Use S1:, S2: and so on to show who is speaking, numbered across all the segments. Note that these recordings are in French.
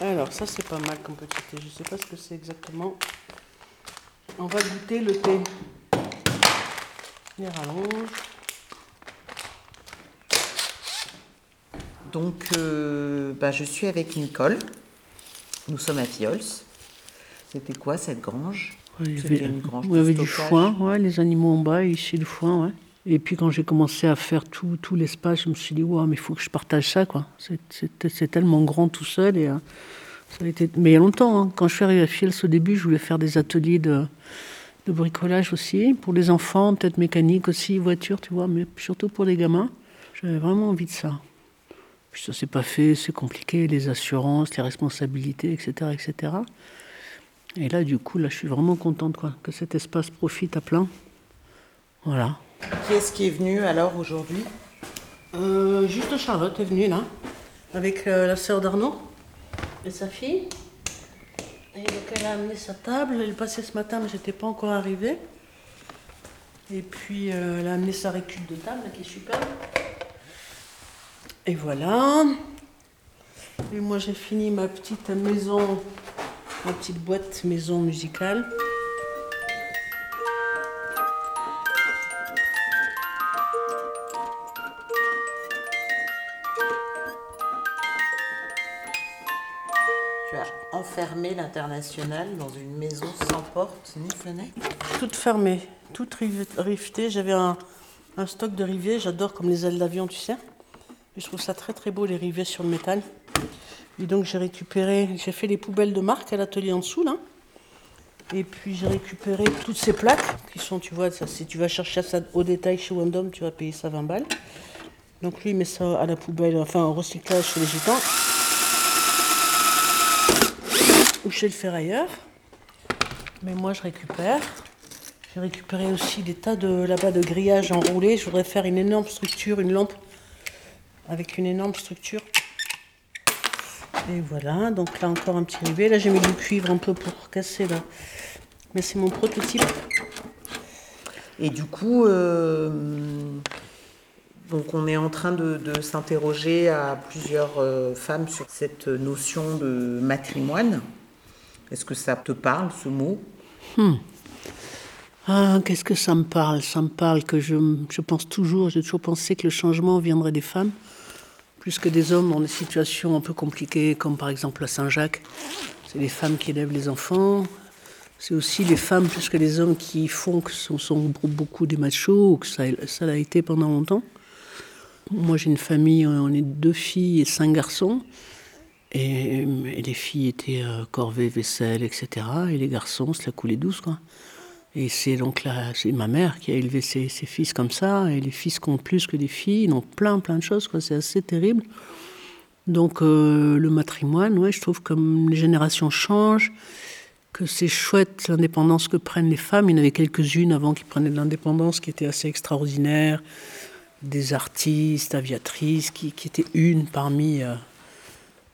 S1: Alors, ça, c'est pas mal comme petit thé. Je sais pas ce que c'est exactement. On va goûter le thé. Les rallonges.
S2: Donc, euh, bah, je suis avec Nicole. Nous sommes à Fiols. C'était quoi cette grange?
S1: Oui, il y avait,
S2: une grange
S1: il
S2: de
S1: y avait du foin, ouais, les animaux en bas, ici le foin, ouais. Et puis quand j'ai commencé à faire tout, tout l'espace, je me suis dit, ouais, mais il faut que je partage ça, quoi. C'est- tellement grand tout seul. Et, euh, ça a été... Mais il y a longtemps, hein. quand je suis arrivée à Fiels au début, je voulais faire des ateliers de, de bricolage aussi, pour les enfants, peut-être mécanique aussi, voiture, tu vois, mais surtout pour les gamins. J'avais vraiment envie de ça. Puis ça s'est pas fait, c'est compliqué, les assurances, les responsabilités, etc., etc. Et là, du coup, là, je suis vraiment contente, quoi, que cet espace profite à plein. Voilà.
S2: Qui est-ce qui est venu alors aujourd'hui
S1: Euh, juste Charlotte est venue là, avec euh, la sœur d'Arnaud et sa fille. Et donc elle a amené sa table, elle est passée ce matin, mais j'étais pas encore arrivée. Et puis euh, elle a amené sa récup de table qui est superbe. Et voilà. Et moi j'ai fini ma petite maison, ma petite boîte maison musicale.
S2: Enfermé l'international dans une maison sans porte ni fenêtre
S1: Toute fermée, toute riv- rivetée. J'avais un, stock de rivets, j'adore comme les ailes d'avion, tu sais. Je trouve ça très très beau les rivets sur le métal. Et donc j'ai récupéré, j'ai fait les poubelles de marque à l'atelier en dessous là. Et puis j'ai récupéré toutes ces plaques qui sont, tu vois, ça, si tu vas chercher ça au détail chez Wandom, tu vas payer ça 20 balles. Donc lui il met ça à la poubelle, enfin au recyclage chez les gitans. Ou chez le ferrailleur. Mais moi, je récupère. J'ai récupéré aussi des tas de là-bas de grillages enroulés. Je voudrais faire une énorme structure, une lampe avec une énorme structure. Et voilà, donc là encore un petit rivet. Là, j'ai mis du cuivre un peu pour casser là. Mais c'est mon prototype.
S2: Et du coup, euh, donc on est en train de, de s'interroger à plusieurs euh, femmes sur cette notion de matrimoine. Est-ce que ça te parle, ce mot?
S1: Ah, qu'est-ce que ça me parle? Ça me parle que je, je pense toujours, j'ai toujours pensé que le changement viendrait des femmes, plus que des hommes dans des situations un peu compliquées, comme par exemple à Saint-Jacques. C'est les femmes qui élèvent les enfants. C'est aussi les femmes plus que les hommes qui font que ce sont beaucoup des machos, que ça l'a été pendant longtemps. Moi, j'ai une famille, on est deux filles et cinq garçons. Et, les filles étaient euh, corvées, vaisselle, etc. Et les garçons, c'est la coulée douce, quoi. Et c'est donc là, c'est ma mère qui a élevé ses, fils comme ça. Et les fils comptent plus que les filles, ils ont plein, plein de choses, quoi. C'est assez terrible. Donc, euh, le matrimoine, ouais, je trouve comme les générations changent, que c'est chouette l'indépendance que prennent les femmes. Il y en avait quelques-unes avant qui prenaient de l'indépendance, qui étaient assez extraordinaires. Des artistes, aviatrices, qui, qui étaient une parmi. euh,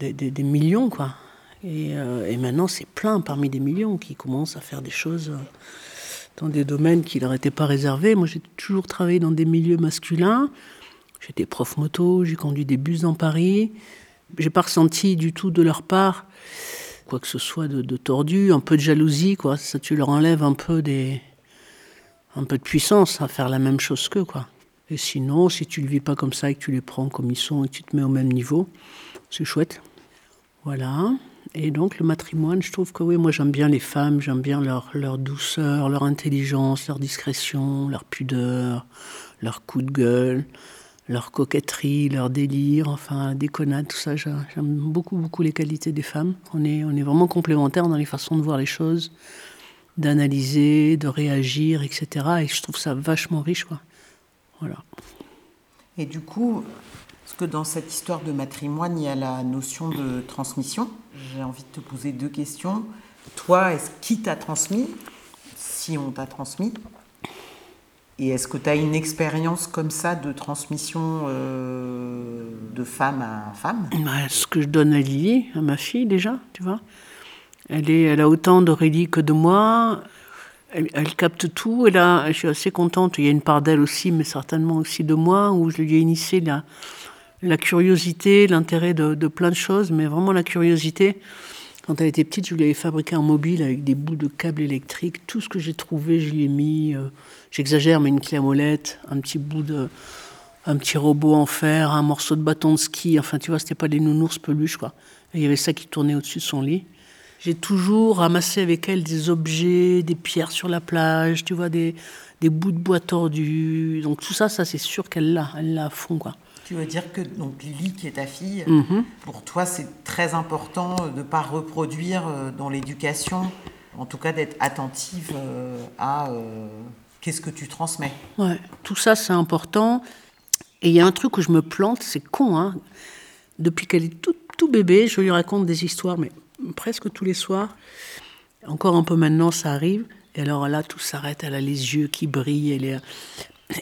S1: des, millions, quoi. Et, euh, et maintenant, c'est plein parmi des millions qui commencent à faire des choses euh, dans des domaines qui leur étaient pas réservés. Moi, j'ai toujours travaillé dans des milieux masculins. J'étais prof moto, j'ai conduit des bus dans Paris. J'ai pas ressenti du tout de leur part quoi que ce soit de, de tordu, un peu de jalousie, quoi. Ça, tu leur enlèves un peu des, un peu de puissance à faire la même chose qu'eux, quoi. Et sinon, si tu le vis pas comme ça et que tu les prends comme ils sont et que tu te mets au même niveau, c'est chouette. Voilà. Et donc le matrimoine, je trouve que oui, moi j'aime bien les femmes, j'aime bien leur, douceur, leur intelligence, leur discrétion, leur pudeur, leur coup de gueule, leur coquetterie, leur délire, enfin déconnade, tout ça. J'aime beaucoup, beaucoup les qualités des femmes. On est, on est vraiment complémentaires dans les façons de voir les choses, d'analyser, de réagir, etc. Et je trouve ça vachement riche, quoi. Voilà.
S2: Et du coup, est-ce que dans cette histoire de matrimoine, il y a la notion de transmission? J'ai envie de te poser deux questions. Toi, est-ce qui t'a transmis? Si on t'a transmis Et est-ce que tu as une expérience comme ça de transmission euh, de femme à femme?
S1: Bah, ce que je donne à Lily, à ma fille déjà, tu vois. Elle, est, elle a autant d'Aurélie que de moi. Elle, elle capte tout. Elle a, je suis assez contente. Il y a une part d'elle aussi, mais certainement aussi de moi, où je lui ai initié la, la curiosité, l'intérêt de, plein de choses, mais vraiment la curiosité. Quand elle était petite, je lui avais fabriqué un mobile avec des bouts de câbles électriques. Tout ce que j'ai trouvé, je lui ai mis. Euh, j'exagère, mais une clé à molette, un petit bout de. un petit robot en fer, un morceau de bâton de ski. Enfin, tu vois, c'était pas des nounours peluches, quoi. il y avait ça qui tournait au-dessus de son lit. J'ai toujours ramassé avec elle des objets, des pierres sur la plage, tu vois, des, des bouts de bois tordus. Donc tout ça, ça c'est sûr qu'elle l'a, elle l'a à fond, quoi.
S2: Tu veux dire que donc Lily, qui est ta fille,
S1: Mhm.
S2: pour toi, c'est très important de ne pas reproduire euh, dans l'éducation, en tout cas d'être attentive euh, à euh, qu'est-ce que tu transmets?
S1: Ouais, tout ça c'est important. Et il y a un truc où je me plante, c'est con, hein. Depuis qu'elle est tout, tout bébé, je lui raconte des histoires, mais presque tous les soirs. Encore un peu maintenant, ça arrive. Et alors là, tout s'arrête. Elle a les yeux qui brillent. Elle est...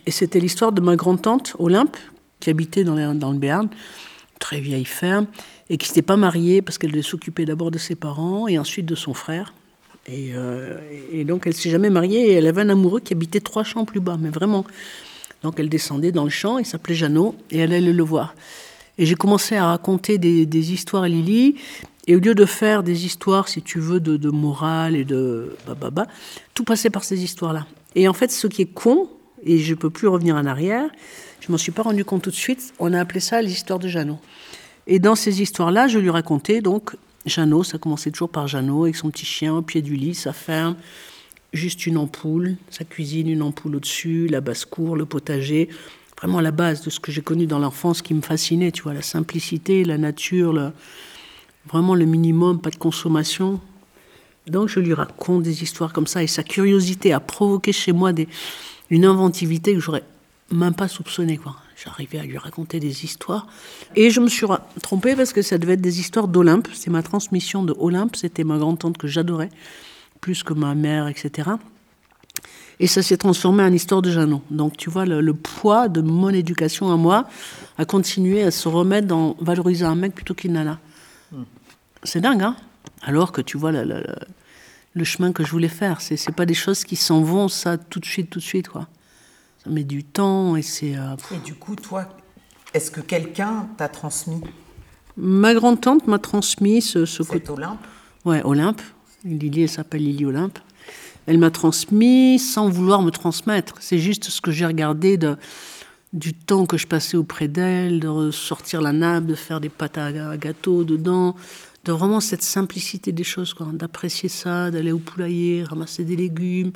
S1: Et c'était l'histoire de ma grande-tante, Olympe, qui habitait dans, dans le Béarn, très vieille ferme, et qui s'était pas mariée parce qu'elle devait s'occuper d'abord de ses parents et ensuite de son frère. Et, euh, et donc, elle s'est jamais mariée et elle avait un amoureux qui habitait trois champs plus bas, mais vraiment. Donc, elle descendait dans le champ, il s'appelait Jeannot, et elle allait le voir. Et j'ai commencé à raconter des, des histoires à Lily, et au lieu de faire des histoires, si tu veux, de, de morale et de bababa, tout passait par ces histoires-là. Et en fait, ce qui est con, et je peux plus revenir en arrière, je m'en suis pas rendu compte tout de suite, on a appelé ça l'histoire de Jeannot. Et dans ces histoires-là, je lui racontais donc Jeannot, ça commençait toujours par Jeannot avec son petit chien au pied du lit, sa ferme, juste une ampoule, sa cuisine, une ampoule au-dessus, la basse-cour, le potager. Vraiment la base de ce que j'ai connu dans l'enfance qui me fascinait, tu vois, la simplicité, la nature, le- vraiment le minimum, pas de consommation. Donc je lui raconte des histoires comme ça et sa curiosité a provoqué chez moi une inventivité que j'aurais même pas soupçonné quoi. J'arrivais à lui raconter des histoires et je me suis trompée parce que ça devait être des histoires d'Olympe. C'est ma transmission de Olympe. C'était ma grande tante que j'adorais plus que ma mère, etc. Et ça s'est transformé en histoire de Jeannot. Donc tu vois, le, poids de mon éducation à moi a continué à se remettre dans valoriser un mec plutôt qu'une nana. C'est dingue, hein Alors que tu vois le, chemin que je voulais faire. C'est c'est pas des choses qui s'en vont, ça, tout de suite, tout de suite, quoi. Ça met du temps et c'est... euh.
S2: Et du coup, toi, est-ce que quelqu'un t'a transmis?
S1: Ma grande-tante m'a transmis ce, ce côté...
S2: Olympe?
S1: Ouais, Olympe. Lily, elle s'appelle Lily Olympe. Elle m'a transmis sans vouloir me transmettre. C'est juste ce que j'ai regardé de, du temps que je passais auprès d'elle, de ressortir la nappe, de faire des pâtes à, à gâteau dedans, de vraiment cette simplicité des choses, d'apprécier ça, d'aller au poulailler, ramasser des légumes.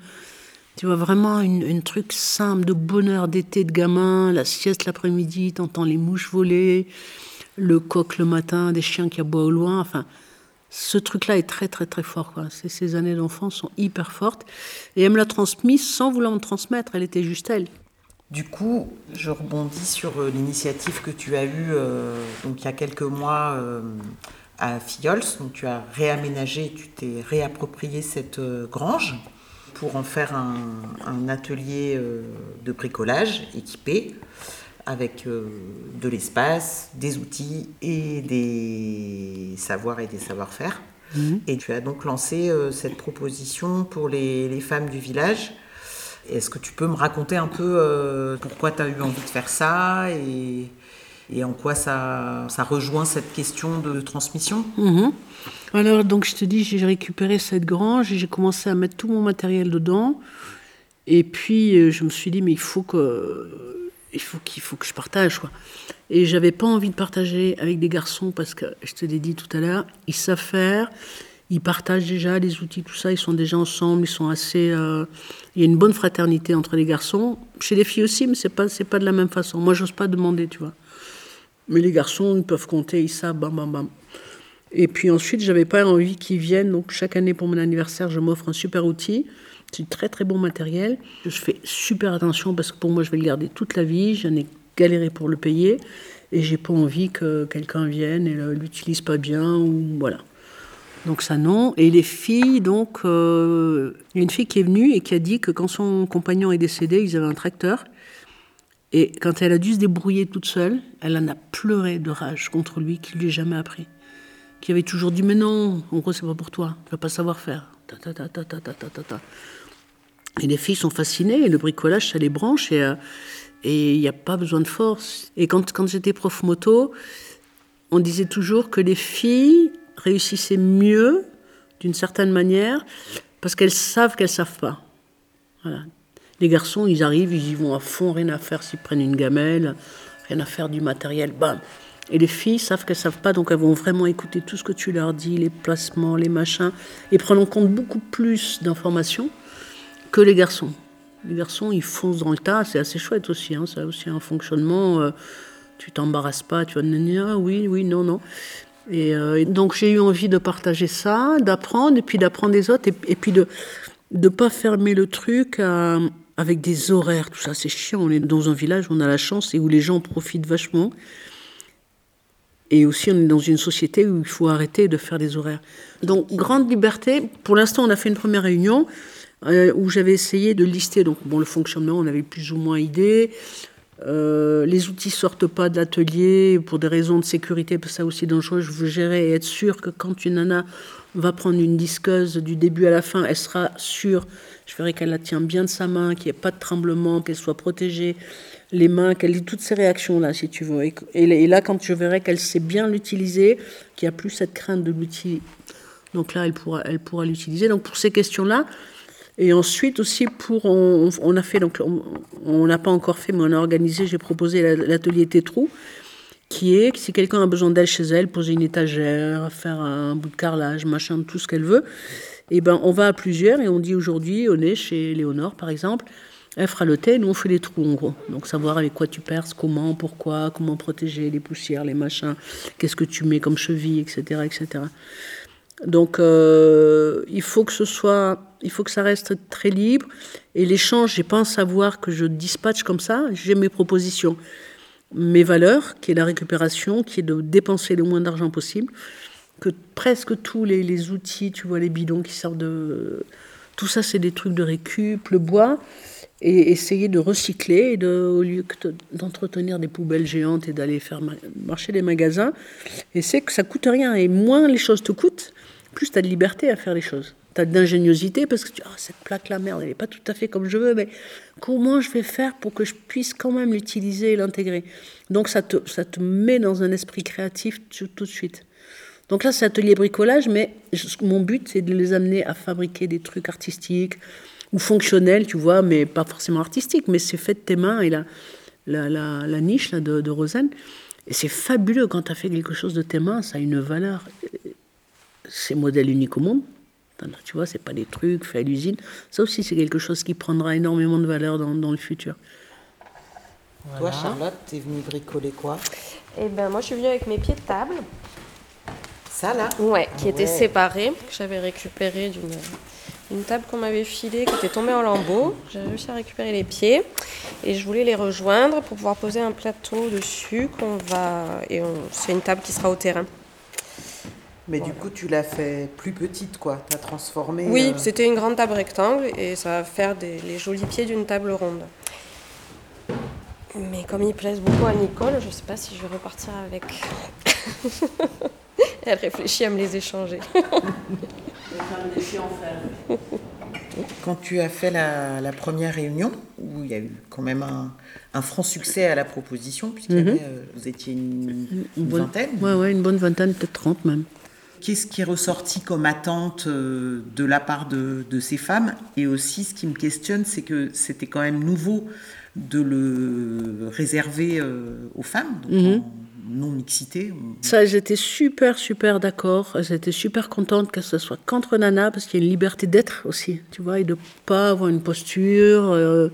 S1: Tu vois, vraiment une, truc simple de bonheur d'été de gamin, la sieste l'après-midi, t'entends les mouches voler, le coq le matin, des chiens qui aboient au loin, enfin ce truc-là est très très très fort. Quoi. Ces, années d'enfance sont hyper fortes. Et elle me l'a transmis sans vouloir me transmettre, elle était juste elle.
S2: Du coup, je rebondis sur euh, l'initiative que tu as eue euh, donc, il y a quelques mois euh, à Filleul. Donc, tu as réaménagé, tu t'es réapproprié cette euh, grange pour en faire un, un atelier euh, de bricolage équipé avec euh, de l'espace, des outils et des savoirs et des savoir-faire. Et tu as donc lancé cette proposition pour les, les femmes du village. Est-ce que tu peux me raconter un peu pourquoi tu as eu envie de faire ça et, et en quoi ça, rejoint cette question de transmission
S1: Mhm. Alors, donc, je te dis, j'ai récupéré cette grange et j'ai commencé à mettre tout mon matériel dedans. Et puis, euh, je me suis dit, mais il faut que, il faut qu'il faut que je partage, quoi. Et j'avais pas envie de partager avec des garçons parce que, je te l'ai dit tout à l'heure, ils savent faire, ils partagent déjà les outils, tout ça, ils sont déjà ensemble, ils sont assez. euh, il y a une bonne fraternité entre les garçons. Chez les filles aussi, mais c'est pas, c'est pas de la même façon. Moi, j'ose pas demander, tu vois. Mais les garçons, ils peuvent compter, ils savent, bam, bam, bam. Et puis ensuite, j'avais pas envie qu'ils viennent. Donc chaque année pour mon anniversaire, je m'offre un super outil. C'est du très très bon matériel. Je fais super attention parce que pour moi, je vais le garder toute la vie. J'en ai galéré pour le payer et j'ai pas envie que quelqu'un vienne et l'utilise pas bien ou voilà. Donc ça non. Et les filles, donc euh, il y a une fille qui est venue et qui a dit que quand son compagnon est décédé, ils avaient un tracteur. Et quand elle a dû se débrouiller toute seule, elle en a pleuré de rage contre lui qui lui a jamais appris. Qui avait toujours dit Mais non, en gros, c'est pas pour toi, tu vas pas savoir faire. Et les filles sont fascinées, et le bricolage, ça les branche, et euh, il n'y a pas besoin de force. Et quand, j'étais prof moto, on disait toujours que les filles réussissaient mieux, d'une certaine manière, parce qu'elles savent qu'elles ne savent pas. Voilà. Les garçons, ils arrivent, ils y vont à fond, rien à faire s'ils prennent une gamelle, rien à faire du matériel, bam. Et les filles savent qu'elles savent pas, donc elles vont vraiment écouter tout ce que tu leur dis, les placements, les machins, et prendre en compte beaucoup plus d'informations que les garçons. Les garçons, ils foncent dans le tas, c'est assez chouette aussi, hein, ça a aussi un fonctionnement. Euh, tu t'embarrasses pas, tu vas dire ah, oui, oui, non, non. Euh, et, donc j'ai eu envie de partager ça, d'apprendre, et puis d'apprendre des autres, et, puis de ne pas fermer le truc avec des horaires, tout ça, c'est chiant. On est dans un village on a la chance et où les gens profitent vachement. Et aussi, on est dans une société où il faut arrêter de faire des horaires. Donc, grande liberté. Pour l'instant, on a fait une première réunion euh, où j'avais essayé de lister donc, bon, le fonctionnement, on avait plus ou moins idée. Euh, les outils sortent pas de l'atelier pour des raisons de sécurité, parce que ça aussi dangereux. Je veux gérer et être sûr que quand une nana va prendre une disqueuse du début à la fin, elle sera sûre. Je verrai qu'elle la tient bien de sa main, qu'il n'y ait pas de tremblement, qu'elle soit protégée, les mains, qu'elle ait toutes ces réactions là, si tu veux. Et, là, quand je verrai qu'elle sait bien l'utiliser, qu'il n'y a plus cette crainte de l'outil, donc là, elle pourra l'utiliser. Donc pour ces questions-là, et ensuite aussi pour, on, a fait, donc on n'a pas encore fait, mais on a organisé, j'ai proposé l'atelier Tétrou, qui est, si quelqu'un a besoin d'elle chez elle, poser une étagère, faire un bout de carrelage, machin, tout ce qu'elle veut, et eh ben on va à plusieurs et on dit aujourd'hui, on est chez Léonore par exemple, elle fera le thé, nous on fait les trous en gros. Donc savoir avec quoi tu perces, comment, pourquoi, comment protéger les poussières, les machins, qu'est-ce que tu mets comme cheville, etc. etc. Donc euh, il faut que ce soit, il faut que ça reste très libre. Et l'échange, j'ai pas à savoir que je dispatche comme ça. J'ai mes propositions, mes valeurs, qui est la récupération, qui est de dépenser le moins d'argent possible. Que presque tous les, outils, tu vois, les bidons qui servent de, tout ça, c'est des trucs de récup, le bois et essayer de recycler au lieu d'entretenir des poubelles géantes et d'aller faire marcher les magasins. Et c'est que ça coûte rien. Et moins les choses te coûtent, plus tu as de liberté à faire les choses. Tu as d'ingéniosité parce que tu dis, oh, cette plaque-là, merde, elle n'est pas tout à fait comme je veux, mais comment je vais faire pour que je puisse quand même l'utiliser et l'intégrer? Donc ça te, ça te met dans un esprit créatif tout de suite. Donc là, c'est atelier bricolage, mais mon but, c'est de les amener à fabriquer des trucs artistiques ou fonctionnels, tu vois, mais pas forcément artistiques, mais c'est fait de tes mains et la, la, la, niche là, de, de Rosanne. Et c'est fabuleux quand tu as fait quelque chose de tes mains, ça a une valeur c'est modèle unique au monde. Tu vois, c'est pas des trucs faits à l'usine. Ça aussi, c'est quelque chose qui prendra énormément de valeur dans, dans le futur.
S2: Toi, Charlotte, t'es venue bricoler quoi?
S3: Eh ben, moi, je suis venue avec mes pieds de table.
S2: Ça, là?
S3: Ouais, qui étaient séparés, que j'avais récupéré d'une une table qu'on m'avait filée, qui était tombée en lambeaux. J'ai réussi à récupérer les pieds et je voulais les rejoindre pour pouvoir poser un plateau dessus qu'on va et c'est une table qui sera au terrain.
S2: Mais du coup, tu l'as fait plus petite, quoi. Tu as transformé.
S3: Oui, euh, c'était une grande table rectangle et ça va faire des, les jolis pieds d'une table ronde. Mais comme ils plaisent beaucoup à Nicole, je ne sais pas si je vais repartir avec. Elle réfléchit à me les échanger.
S2: Quand tu as fait la, première réunion, où il y a eu quand même un, franc succès à la proposition, puisque mhm. euh, vous étiez une, vingtaine.
S1: Oui, ouais, une bonne vingtaine, peut-être trente même.
S2: Qu'est-ce qui est ressorti comme attente euh, de la part de, ces femmes? Et aussi, ce qui me questionne, c'est que c'était quand même nouveau de le réserver euh, aux femmes, donc mhm. non-mixité.
S1: Ça, j'étais super, super d'accord. J'étais super contente que ce soit qu'entre nanas, parce qu'il y a une liberté d'être aussi, tu vois, et de pas avoir une posture. Euh,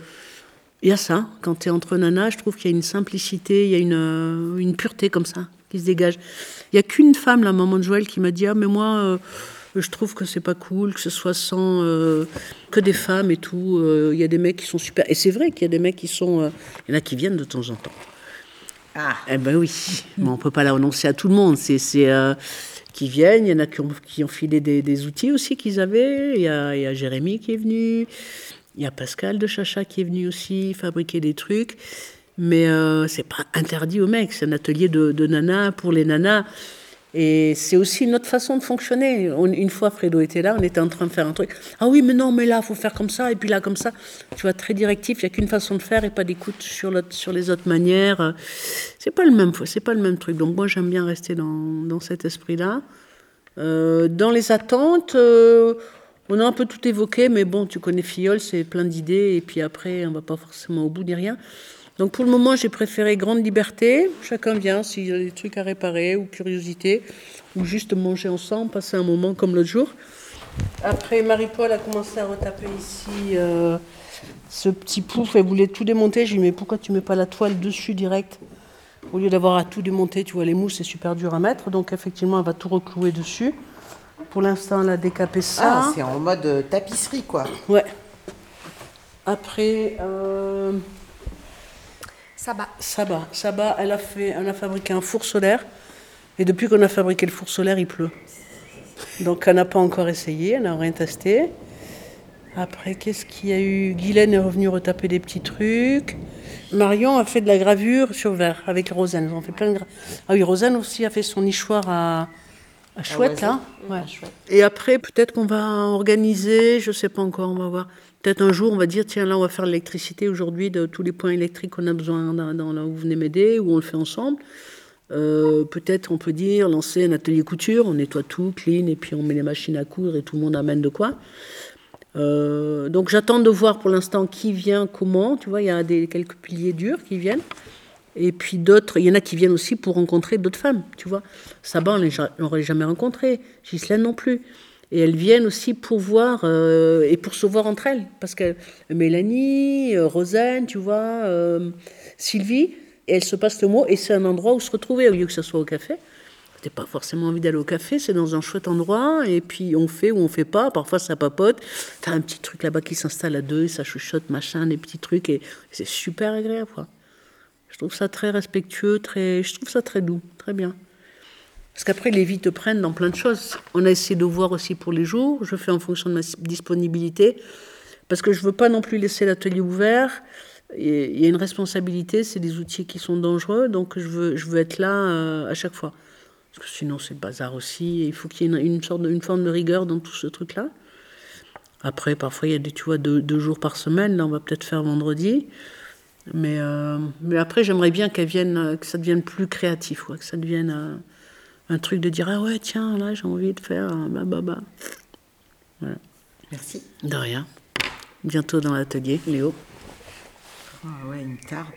S1: il y a ça, quand tu es entre nanas, je trouve qu'il y a une simplicité, il y a une, une pureté comme ça qui se dégage. Il n'y a qu'une femme, la maman de Joël, qui m'a dit Ah, mais moi, euh, je trouve que c'est pas cool que ce soit sans. Euh, que des femmes et tout. Euh, il y a des mecs qui sont super. Et c'est vrai qu'il y a des mecs qui sont. Il y en a qui viennent de temps en temps. Ah Eh ben oui. Mais on peut pas l'annoncer à tout le monde. C'est. qui viennent, il y en a qui ont, qui ont filé des, outils aussi qu'ils avaient. Il y, a, il y a Jérémy qui est venu, il y a Pascal de Chacha qui est venu aussi fabriquer des trucs. Mais euh, c'est pas interdit aux mecs. C'est un atelier de, de nanas pour les nanas. Et c'est aussi une autre façon de fonctionner. une fois, Fredo était là, on était en train de faire un truc. Ah oui, mais non, mais là, faut faire comme ça, et puis là, comme ça. Tu vois, très directif, il n'y a qu'une façon de faire et pas d'écoute sur, les autres manières. C'est pas le même, c'est pas le même truc. Donc moi, j'aime bien rester dans, cet esprit-là. Euh, dans les attentes, euh, on a un peu tout évoqué, mais bon, tu connais Fiole, c'est plein d'idées, et puis après, on va pas forcément au bout ni rien. Donc pour le moment, j'ai préféré grande liberté. Chacun vient s'il y a des trucs à réparer ou curiosité, ou juste manger ensemble, passer un moment comme l'autre jour. Après, Marie-Paul a commencé à retaper ici euh, ce petit pouf. Elle voulait tout démonter. Je lui ai dit, mais pourquoi tu mets pas la toile dessus direct? Au lieu d'avoir à tout démonter, tu vois, les mousses, c'est super dur à mettre. Donc effectivement, elle va tout reclouer dessus. Pour l'instant, elle a décapé ça.
S2: Ah, c'est en mode tapisserie, quoi.
S1: Ouais. Après... Euh,
S3: Saba.
S1: Saba. Saba, elle a, fait, elle a fabriqué un four solaire. Et depuis qu'on a fabriqué le four solaire, il pleut. Donc elle n'a pas encore essayé, elle n'a rien testé. Après, qu'est-ce qu'il y a eu? Guylaine est revenue retaper des petits trucs. Marion a fait de la gravure sur verre avec. Ils ont fait plein de Ah oui, Rosanne aussi a fait son nichoir à, à Chouette, là. Ouais. Et après, peut-être qu'on va organiser, je ne sais pas encore, on va voir. Peut-être un jour, on va dire, tiens, là, on va faire l'électricité aujourd'hui de tous les points électriques qu'on a besoin dans, là où vous venez m'aider, ou on le fait ensemble. Euh, peut-être, on peut dire, lancer un atelier couture, on nettoie tout, clean, et puis on met les machines à coudre et tout le monde amène de quoi. Euh, donc j'attends de voir pour l'instant qui vient, comment. Tu vois, il y a des, quelques piliers durs qui viennent. Et puis d'autres, il y en a qui viennent aussi pour rencontrer d'autres femmes, tu vois. Sabah, on ne jamais rencontré, Ghislaine non plus. Et elles viennent aussi pour voir euh, et pour se voir entre elles. Parce que Mélanie, euh, tu vois, euh, Sylvie, et elles se passent le mot. Et c'est un endroit où se retrouver, au lieu que ce soit au café. n'as pas forcément envie d'aller au café, c'est dans un chouette endroit, et puis on fait ou on fait pas, parfois ça papote. Tu as un petit truc là-bas qui s'installe à deux, ça chuchote, machin, des petits trucs, et c'est super agréable. Quoi. Je trouve ça très respectueux, très, je trouve ça très doux, très bien. Parce qu'après, les vies te prennent dans plein de choses. On a essayé de voir aussi pour les jours. Je fais en fonction de ma disponibilité. Parce que je ne veux pas non plus laisser l'atelier ouvert. Il y a une responsabilité, c'est des outils qui sont dangereux. Donc je veux, je veux être là euh, à chaque fois. Parce que sinon, c'est le bazar aussi. il faut qu'il y ait une, sorte une forme de rigueur dans tout ce truc-là. Après, parfois, il y a des, tu vois, deux, deux jours par semaine. Là, on va peut-être faire vendredi. Mais, euh, mais après, j'aimerais bien qu'elle vienne, que ça devienne plus créatif, que ça devienne. Euh, un truc de dire ah ouais tiens là j'ai envie de faire bah bah bah
S2: voilà. merci
S1: de rien bientôt dans l'atelier Léo
S2: ah ouais me tarde